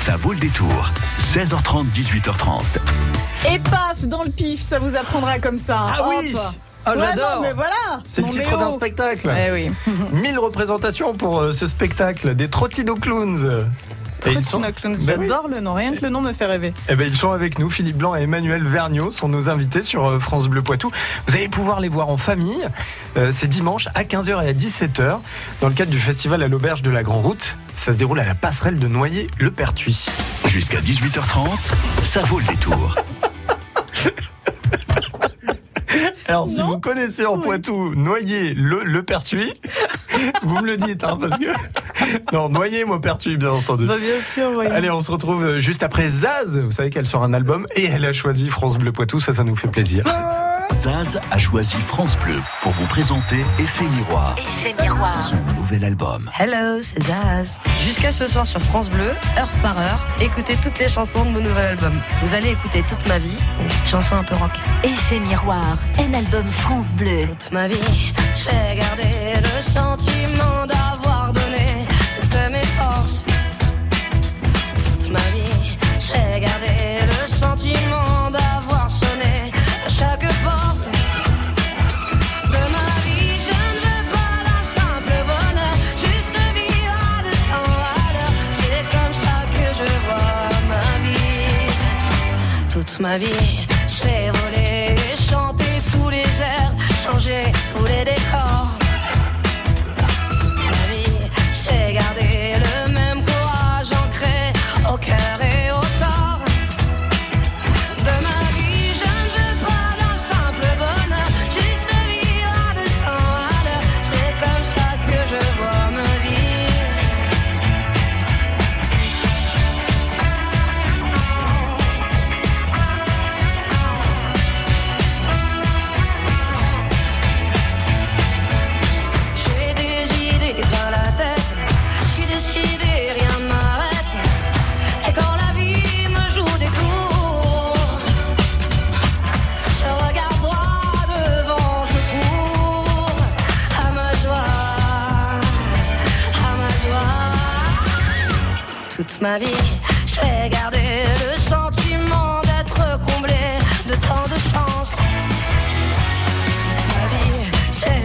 Ça vaut le détour. 16h30, 18h30. Et paf, dans le pif, ça vous apprendra comme ça. Ah Hop. oui Ah, Ouais, j'adore non, mais voilà C'est le titre d'un spectacle. Eh oui. 1000 représentations pour euh, ce spectacle des Trottino Clowns. Et ils sont, Trottino Clowns, Ben oui. j'adore le nom, rien que le nom me fait rêver. Eh ben, ils sont avec nous. Philippe Blanc et Emmanuel Vergniaud sont nos invités sur euh, France Bleu Poitou. Vous allez pouvoir les voir en famille. Euh, C'est dimanche à 15h et à 17h dans le cadre du festival à l'Auberge de la Grand Route. Ça se déroule à la passerelle de Noyer-le-Pertuis. Jusqu'à 18h30, ça vaut le détour. Alors, si Non. vous connaissez en Poitou Noyer le, le Pertuis, vous me le dites, hein, parce que. Non, Noyer, moi, Pertuis, bien entendu. Bah, bien sûr, oui. Allez, on se retrouve euh, juste après Zaz. Vous savez qu'elle sort un album et elle a choisi France Bleu Poitou. Ça, ça nous fait plaisir. Zaz a choisi France Bleu pour vous présenter Effet Miroir, Effet miroir. son nouvel album. Hello, c'est Zaz. Jusqu'à ce soir sur France Bleu, heure par heure, écoutez toutes les chansons de mon nouvel album. Vous allez écouter toute ma vie, une petite chanson un peu rock. Effet miroir, un album France Bleu. Toute ma vie, je vais garder le sentiment d'avoir ma vie, je vais voler chanter tous les airs, changer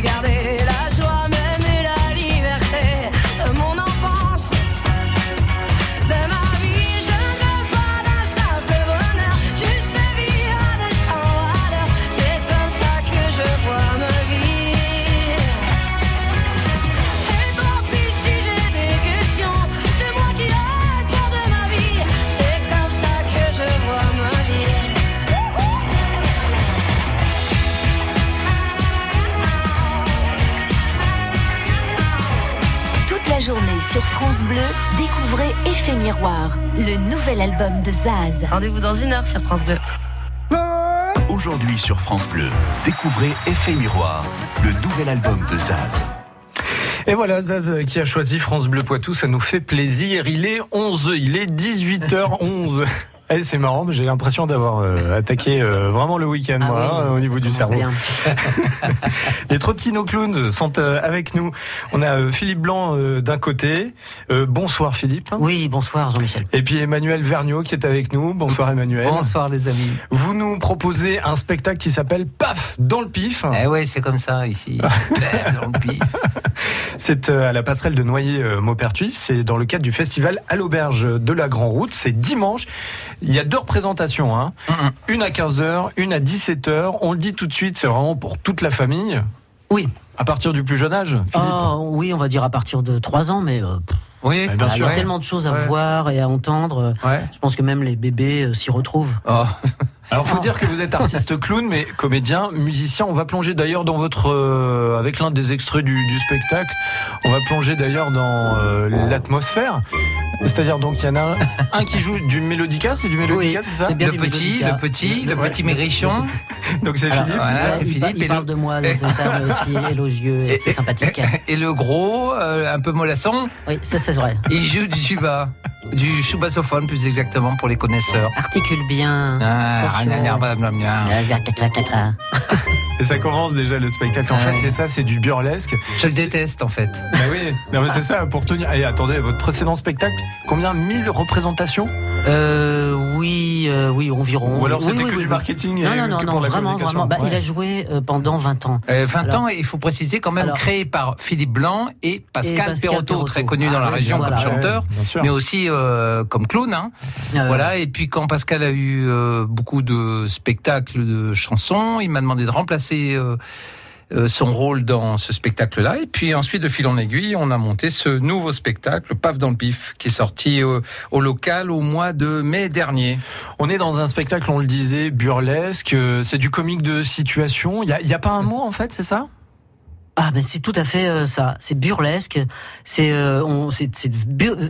j'ai journée sur France Bleu, découvrez Effet miroir, le nouvel album de Zaz. Rendez-vous dans une heure sur France Bleu. Aujourd'hui sur France Bleu, découvrez Effet Miroir, le nouvel album de Zaz. Et voilà, Zaz qui a choisi France Bleu Poitou. Ça nous fait plaisir. Il est 11, il est 18h11. Eh, c'est marrant, mais j'ai l'impression d'avoir euh, attaqué euh, vraiment le week-end, Ah moi, oui, hein, au niveau du cerveau. bien. Les Trottino Clowns sont euh, avec nous. On a euh, Philippe Blanc euh, d'un côté. Euh, bonsoir Philippe. Oui, bonsoir Jean-Michel. Et puis Emmanuel Vergniaud qui est avec nous. Bonsoir Emmanuel. Bonsoir les amis. Vous nous proposez un spectacle qui s'appelle Paf dans le pif. Eh ouais, c'est comme ça ici. Bam, dans le pif. C'est euh, à la passerelle de Noyer-Maupertuis. C'est dans le cadre du festival à l'auberge de la Grand Route. C'est dimanche. Il y a deux représentations. Hein. Une à 15h, une à 17h. On le dit tout de suite, c'est vraiment pour toute la famille. Oui. À partir du plus jeune âge, Philippe Oh, oui, on va dire à partir de 3 ans, mais euh, Oui, sûr. il y a ouais. tellement de choses à Ouais. voir et à entendre. Ouais. Je pense que même les bébés euh, s'y retrouvent. Oh. Alors, faut dire que vous êtes artiste clown, mais comédien, musicien. On va plonger d'ailleurs dans votre, euh, avec l'un des extraits du, du spectacle. On va plonger d'ailleurs dans euh, l'atmosphère. C'est-à-dire donc il y en a un, un qui joue du mélodica, c'est du mélodica, Oui, c'est ça bien Le du petit, mélodica. le petit, le Ouais. petit maigrichon. Donc c'est Philippe, voilà, c'est ça c'est il, Philippe il et parle le- de moi dans un terme aussi élogieux et c'est sympathique. Et le gros, euh, un peu mollasson, Oui, ça c'est vrai. il joue du tuba. Du choubasophone plus exactement pour les connaisseurs. Articule bien. Ah, pression. gna, Et ça commence déjà le spectacle. En fait, c'est ça, c'est du burlesque. Je le déteste en fait. Bah oui, non mais c'est ça pour tenir. Et attendez, votre précédent spectacle, combien 1000 représentations? Euh, oui, euh, oui, environ. Ou alors c'était oui, que oui, du oui. marketing et Non, non, non, que non, la vraiment, vraiment. Bah, Il a joué euh, pendant 20 ans. Euh, 20 Alors- ans, il faut préciser quand même Alors- créé par Philippe Blanc et Pascal, Perrotto. très connu dans Ah, la oui, région voilà. comme chanteur, Ouais, mais aussi euh, comme clown. Hein. Euh, Voilà. Et puis quand Pascal a eu euh, beaucoup de spectacles de chansons, il m'a demandé de remplacer euh, euh, son rôle dans ce spectacle-là. Et puis ensuite, de fil en aiguille, on a monté ce nouveau spectacle, Paf dans le pif, qui est sorti euh, au local au mois de mai dernier. On est dans un spectacle, on le disait, burlesque. C'est du comique de situation. Il y a, il y a pas un mot en fait, c'est ça? Ah ben c'est tout à fait euh, ça. C'est burlesque. C'est euh, on- c'est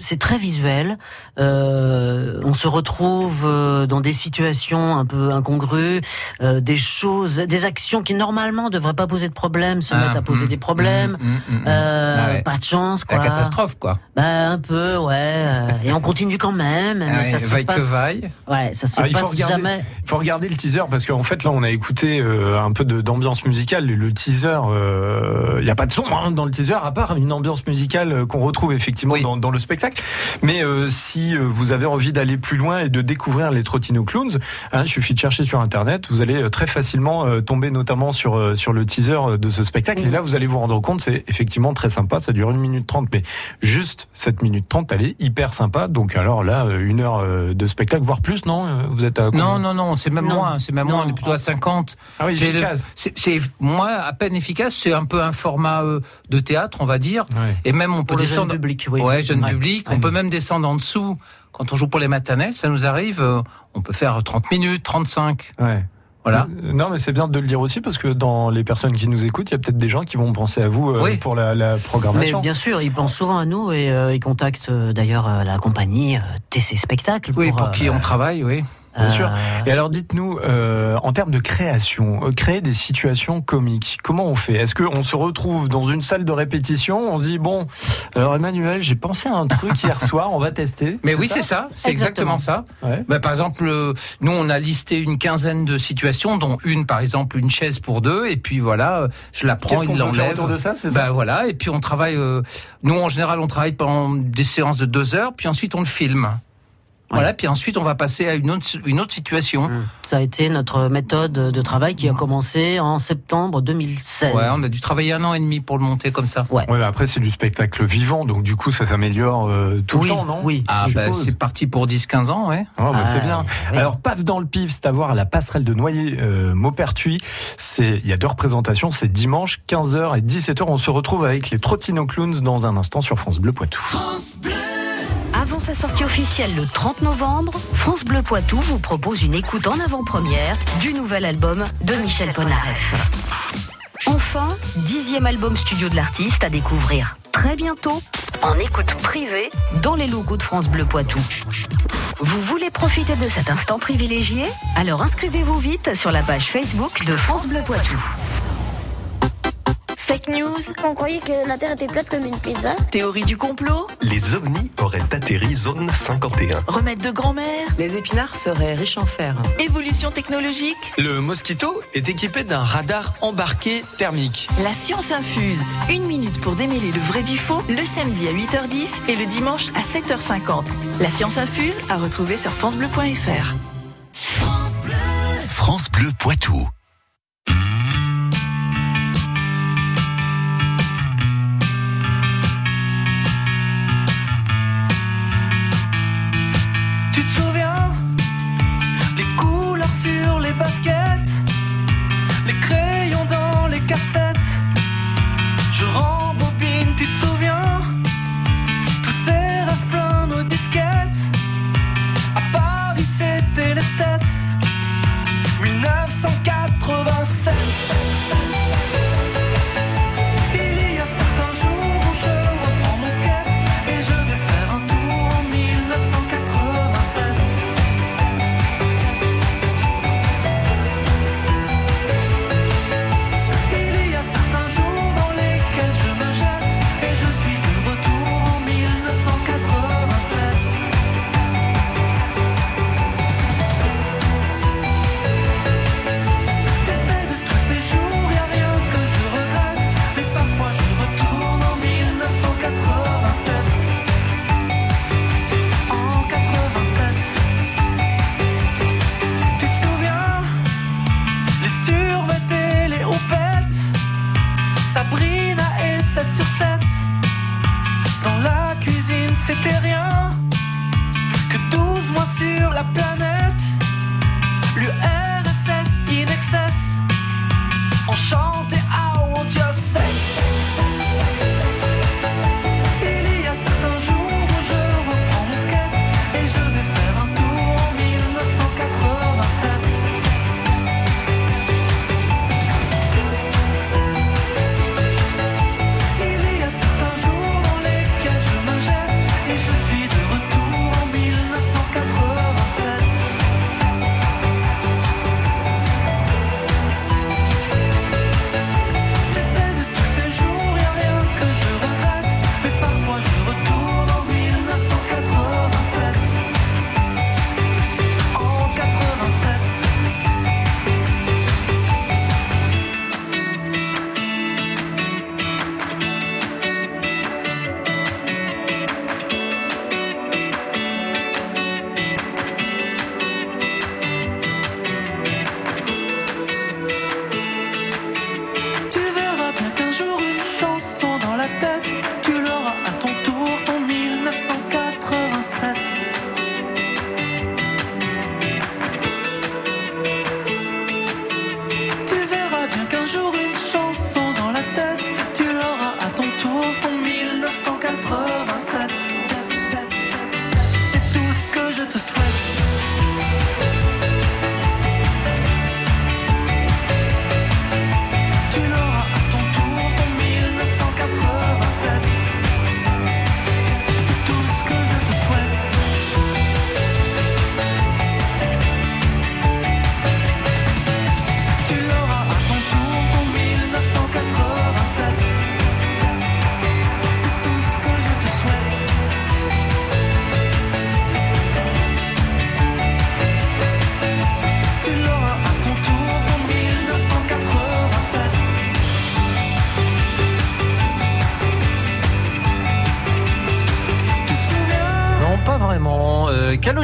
c'est très visuel. Euh, on se retrouve euh, dans des situations un peu incongrues, euh, des choses, des actions qui normalement devraient pas poser de problème se mettent à poser mm, des problèmes. mm, mm, mm. Euh, Ah ouais. Pas de chance quoi. La catastrophe, quoi. Bah un peu ouais. et on continue quand même. mais Ah ça ouais, se vaille passe. que vaille. Ouais, ça se Ah, il faut passe regarder. jamais. Il faut regarder le teaser parce qu'en fait là on a écouté euh, un peu de- d'ambiance musicale. Le, le teaser, euh, il n'y a pas de son hein, dans le teaser à part une ambiance musicale euh, qu'on retrouve effectivement Oui. dans, dans le spectacle. Mais euh, si euh, vous avez envie d'aller plus loin et de découvrir les Trottino Clowns, hein, il suffit de chercher sur internet. Vous allez euh, très facilement euh, tomber notamment sur euh, sur le teaser euh, de ce spectacle. Et là vous allez vous rendre compte, c'est effectivement très sympa. Ça dure une minute trente, mais juste cette minute trente, elle est hyper sympa. Donc alors là, euh, une heure euh, de spectacle, voire plus, non Euh, Vous êtes à Non, non, non, c'est même Non. moins, c'est même Non. moins, on est plutôt à 50. Ah oui, C'est efficace. C'est c'est moins à peine efficace, c'est un peu un format euh, de théâtre, on va dire. Ouais. Et même on peut Pour descendre. public, oui. Ouais, jeune Ouais. public. On peut même descendre en dessous. Quand on joue pour les maternelles, ça nous arrive, euh, on peut faire 30 minutes, 35. Ouais. Voilà. Euh, Non, mais c'est bien de le dire aussi parce que dans les personnes qui nous écoutent, il y a peut-être des gens qui vont penser à vous euh, Oui. pour la, la Mais programmation. bien sûr, ils pensent souvent à nous et euh, ils contactent euh, d'ailleurs la compagnie TC Spectacle. Oui, pour euh, qui on travaille, oui. Bien sûr. euh, Et alors, dites-nous, euh, en termes de création, euh, créer des situations comiques, comment on fait? Est-ce qu'on se retrouve dans une salle de répétition On se dit bon, alors Emmanuel, j'ai pensé à un truc hier soir, on va tester. Mais oui, c'est ça, c'est exactement ça. Ouais. Bah, par exemple, euh, nous, on a listé une quinzaine de situations, dont une, par exemple, une chaise pour deux, et puis voilà, je la prends, Qu'est-ce qu'on il l'enlève. autour de ça C'est ça? Bah voilà, et puis on travaille. euh, nous, en général, on travaille pendant des séances de deux heures, puis ensuite on le filme. Voilà, puis ensuite on va passer à une autre, une autre situation. Ça a été notre méthode de travail qui a commencé en septembre 2016. Ouais, on a dû travailler un an et demi pour le monter comme ça. Ouais, mais après, c'est du spectacle vivant, donc du coup, ça s'améliore euh, tout oui, le temps, non? Oui. Ah, bah, suppose. c'est parti pour 10-15 ans, ouais. Ah, bah, c'est Ah, bien. oui. Alors, paf dans le pif, c'est à voir à la passerelle de Noyer, euh, Maupertuis. C'est, il y a deux représentations, c'est dimanche, 15h et 17h. On se retrouve avec les Trottino Clowns dans un instant sur France Bleu Poitou. Avant sa sortie officielle le 30 novembre, France Bleu Poitou vous propose une écoute en avant-première du nouvel album de Michel Polnareff. Enfin, dixième album studio de l'artiste à découvrir très bientôt en écoute privée dans les locaux de France Bleu Poitou. Vous voulez profiter de cet instant privilégié? Alors inscrivez-vous vite sur la page Facebook de France Bleu Poitou. Fake news, On croyait que la Terre était plate comme une pizza. théorie du complot, Les ovnis auraient atterri zone 51. remède de grand-mère, Les épinards seraient riches en fer. évolution technologique. Le Mosquito est équipé d'un radar embarqué thermique. La science infuse. Une minute pour démêler le vrai du faux, le samedi à 8h10 et le dimanche à 7h50. La science infuse à retrouver sur FranceBleu.fr. France Bleu Poitou. Tu te souviens Les couleurs sur les baskets Les crayons dans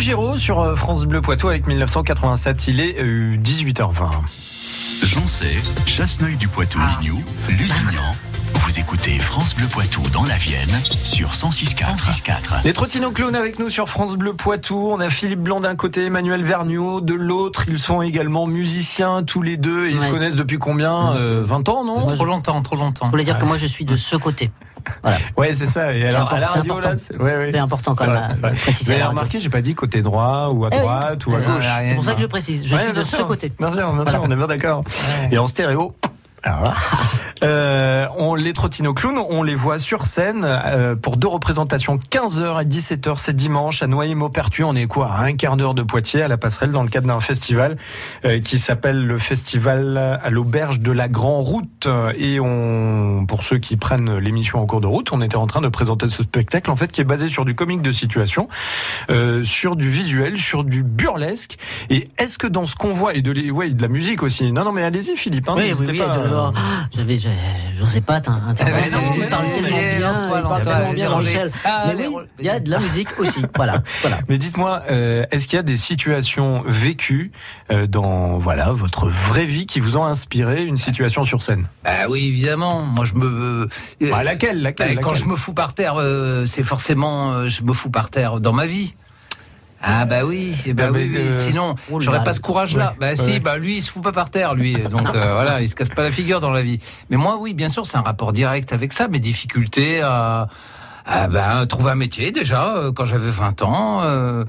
euh, Calogero sur euh, France Bleu Poitou avec 1987. Il est euh, 18h20. J'en sais, Chasseneuil du Poitou Lignou, Lusignan. Vous écoutez France Bleu Poitou dans la Vienne sur 106.4. 106.4. Les trottinos clowns avec nous sur France Bleu Poitou. On a Philippe Blanc d'un côté, Emmanuel Vergniaud de l'autre. Ils sont également musiciens tous les deux. Et ils se connaissent depuis combien Euh, 20 ans, non? Trop longtemps, trop longtemps. Je voulais dire que moi je suis de ce côté. Voilà. Ouais, c'est ça. Et alors, à la C'est radio, important. là, c'est ouais, ouais. C'est important quand C'est même vrai, à c'est vrai. préciser Vous à avez remarqué, j'ai pas dit côté droit ou à Eh oui. droite ou à Euh, gauche. C'est pour ça que je précise. Je Ouais, suis de sûr. ce côté. Bien sûr, bien sûr, Voilà. on est bien d'accord. Et en stéréo. Alors. Euh, on, les Trottino Clowns, on les voit sur scène euh, pour deux représentations, 15h et 17h, c'est dimanche à Noyer-Maupertuis. On est quoi à un quart d'heure de Poitiers à la passerelle dans le cadre d'un festival euh, qui s'appelle le festival à l'auberge de la Grand Route. Et on, pour ceux qui prennent l'émission en cours de route, on était en train de présenter ce spectacle en fait qui est basé sur du comique de situation, sur du visuel, sur du burlesque. Et est-ce que dans ce qu'on voit et de, les- ouais, de la musique aussi Non, non, mais allez-y, Philippe. Hein, Oui, oui, n'hésitez oui. pas. de- oh, J'avais, je, je sais pas, t'in- intervenir. Ben non, il parle non, tellement mais bien, il parle tellement bien, Jean-Michel. Ah, Mais oui, il y a de la musique aussi. Voilà, voilà. Mais dites-moi, euh, est-ce qu'il y a des situations vécues euh, dans voilà votre vraie vie qui vous ont inspiré une situation sur scène? Bah oui, évidemment. Moi, je me. euh, Bah, laquelle, laquelle, bah, Quand laquelle? je me fous par terre, euh, c'est forcément, euh, je me fous par terre dans ma vie. Ah bah oui, bah Ah, oui, oui. euh, sinon oh j'aurais pas ce courage-là. Ouais, Bah si, ouais. bah lui il se fout pas par terre, lui. Donc euh, voilà, il se casse pas la figure dans la vie. Mais moi oui, bien sûr, c'est un rapport direct avec ça, mes difficultés à, à bah, trouver un métier déjà euh, quand j'avais 20 ans. euh,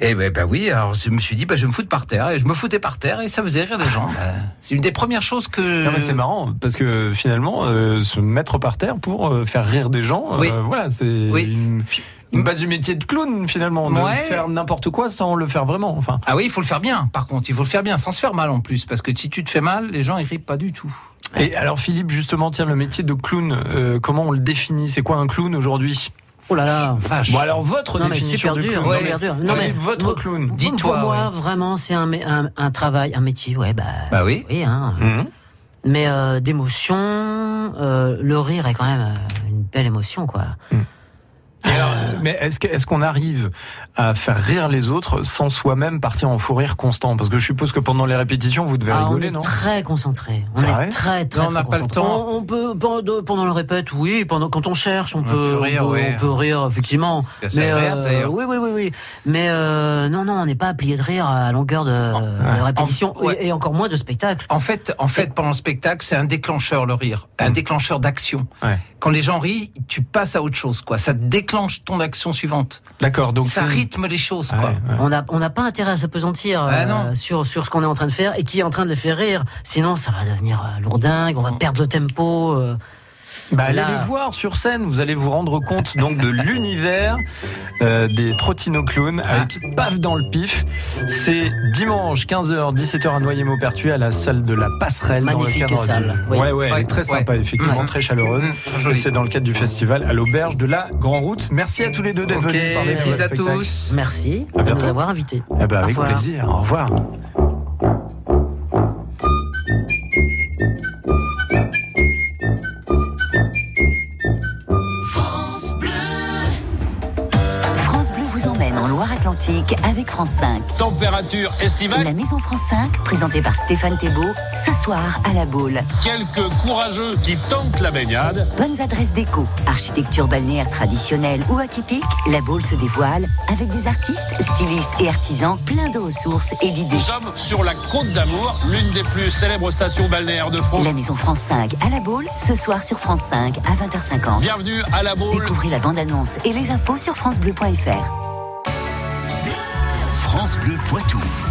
et ben bah oui, alors je me suis dit bah je vais me foutre par terre et je me foutais par terre et ça faisait rire les gens. Bah, c'est une des premières choses que Non mais c'est marrant parce que finalement euh, se mettre par terre pour faire rire des gens, euh, voilà c'est Oui. une, une base du métier de clown finalement, de Ouais. faire n'importe quoi sans le faire vraiment. Enfin, Ah oui, il faut le faire bien. Par contre, il faut le faire bien, sans se faire mal en plus, parce que si tu te fais mal, les gens ils rient pas du tout. et alors Philippe justement tiens le métier de clown, euh, comment on le définit? C'est quoi un clown aujourd'hui? Oh là là. Vache. Bon alors votre Non mais définition super du dur, clown. Ouais. super dur. Non mais Philippe, votre clown. Dis-toi, Pour moi, ouais. vraiment, c'est un, mé- un, un travail, un métier, ouais, bah. Bah oui. Oui, hein. Mhm. Mais euh, d'émotion, euh, le rire est quand même une belle émotion, quoi. Et alors, mais est-ce que- est-ce qu'on arrive à faire rire les autres sans soi-même partir en fou rire constant? Parce que je suppose que pendant les répétitions, vous devez Ah, on rigoler, est non? très concentré. On C'est est vrai? très très Non, on n'a pas le temps. On, on peut pendant, pendant le répète, oui. Pendant quand on cherche, on, peut, peut rire, on, peut, ouais. on peut rire effectivement. C'est Mais d'ailleurs. oui, oui, oui, oui. Mais euh, non, non, on n'est pas à plier de rire à longueur de, de répétition En- ouais. et, encore moins de spectacle. En fait, en fait, pendant le spectacle, c'est un déclencheur le rire, un déclencheur d'action. Ouais. Quand les gens rient, tu passes à autre chose, quoi. Ça déclenche ton action suivante. D'accord, donc ça rythme les choses, Ah quoi. ouais. On n'a on n'a pas intérêt à s'apesantir Ah euh, sur, sur ce qu'on est en train de faire et qui est en train de les faire rire. Sinon, ça va devenir euh, lourdingue, on va perdre le tempo. euh. Bah, allez les voir sur scène, vous allez vous rendre compte donc de l'univers euh, des Trottino Clowns avec Paf dans le pif. C'est dimanche 15h 17h à Noyer-Maupertuis à la salle de la Passerelle Magnifique dans le cadre salle, du... oui. Ouais ouais, elle est très sympa ouais. effectivement, Ouais. très chaleureuse. Mmh, très Et c'est dans le cadre du festival à l'auberge de la Grand Route. Merci à tous les deux d'être venus parler de à tous. Merci À de nous avoir invités. Eh ben, avec Au revoir. plaisir. Au revoir. Avec France 5. Température estivale. La Maison France 5, présentée par Stéphane Thébault, ce soir à la Baule. Quelques courageux qui tentent la baignade. Bonnes adresses déco, architecture balnéaire traditionnelle ou atypique, la Baule se dévoile avec des artistes, stylistes et artisans plein de ressources et d'idées. Nous sommes sur la Côte d'Amour, l'une des plus célèbres stations balnéaires de France. La Maison France 5 à la Baule, ce soir sur France 5 à 20h50. Bienvenue à la Baule. Découvrez la bande-annonce et les infos sur francebleu.fr. France Bleu Poitou.